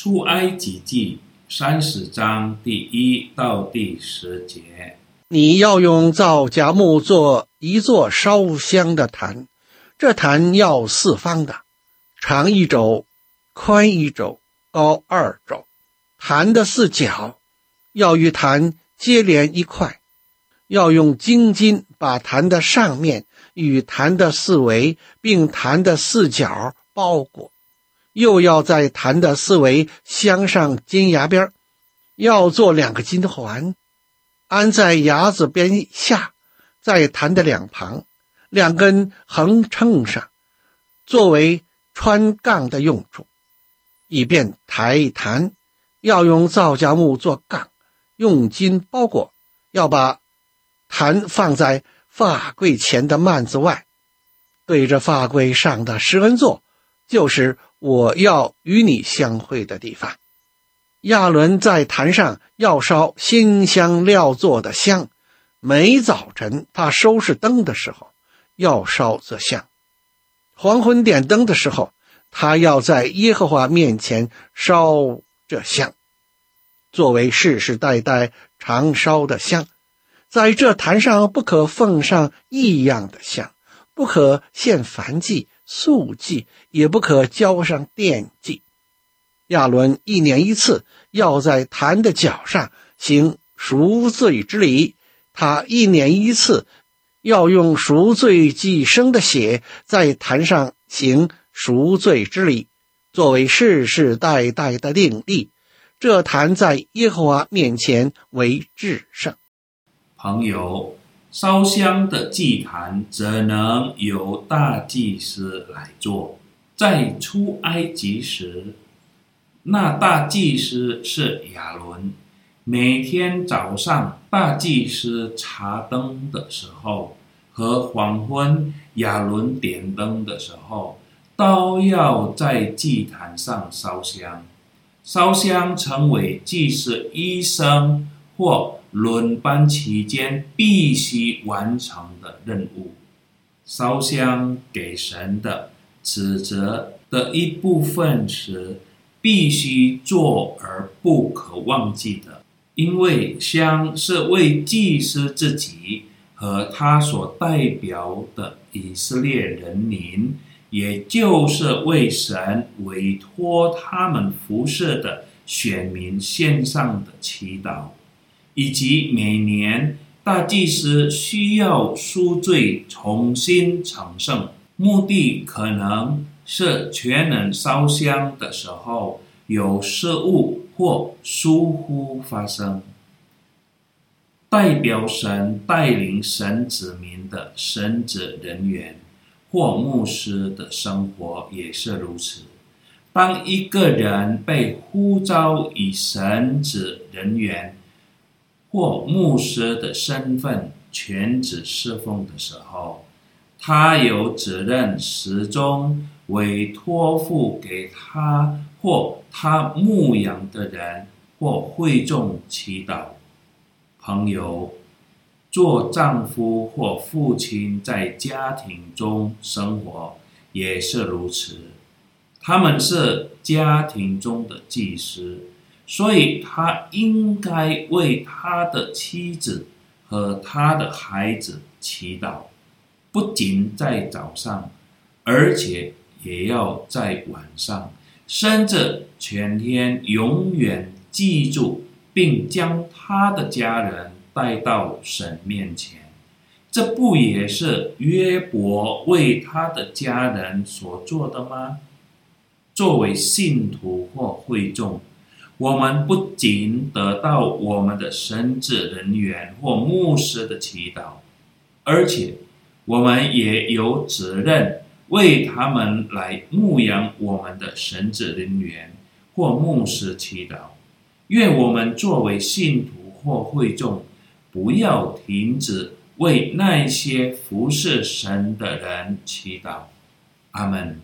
出埃及记三十章第一到第十节。你要用皂荚木做一座烧香的坛，这坛要四方的，长一肘，宽一肘，高二肘。坛的四角要与坛接连一块，要用金金把坛的上面与坛的四围并坛的四角包裹，又要在坛的四围镶上金牙边，要做两个金环。安在牙子边下，在坛的两旁，两根横秤上，作为穿杠的用处，以便抬坛。要用皂荚木做杠，用金包裹。要把坛放在发柜前的幔子外，对着发柜上的施恩座，就是我要与你相会的地方。亚伦在坛上要烧新香料做的香，每早晨他收拾灯的时候要烧这香；黄昏点灯的时候，他要在耶和华面前烧这香，作为世世代代常烧的香。在这坛上不可奉上异样的香，不可献燔祭、素祭，也不可交上奠祭。亚伦一年一次要在坛的角上行赎罪之礼，他一年一次要用赎罪祭牲的血在坛上行赎罪之礼，作为世世代代的定例。这坛在耶和华面前为至圣。朋友，烧香的祭坛只能由大祭司来做？在出埃及时。那大祭司是亚伦，每天早上大祭司查灯的时候和黄昏亚伦点灯的时候，都要在祭坛上烧香。烧香成为祭司一生或轮班期间必须完成的任务。烧香给神的职责的一部分是。必须做而不可忘记的，因为香是为祭司自己和他所代表的以色列人民，也就是为神委托他们服侍的选民献上的祈祷，以及每年大祭司需要赎罪重新成圣，目的可能。是全能烧香的时候有失误或疏忽发生，代表神带领神子民的神职人员或牧师的生活也是如此。当一个人被呼召以神职人员或牧师的身份全职侍奉的时候，他有责任始终。委托付给他或他牧养的人或会众祈祷。朋友，做丈夫或父亲在家庭中生活也是如此。他们是家庭中的祭司，所以他应该为他的妻子和他的孩子祈祷，不仅在早上，而且。也要在晚上，甚至全天，永远记住，并将他的家人带到神面前。这不也是约伯为他的家人所做的吗？作为信徒或会众，我们不仅得到我们的神职人员或牧师的祈祷，而且我们也有责任。为他们来牧养我们的神职人员或牧师祈祷，愿我们作为信徒或会众，不要停止为那些服侍神的人祈祷。阿门。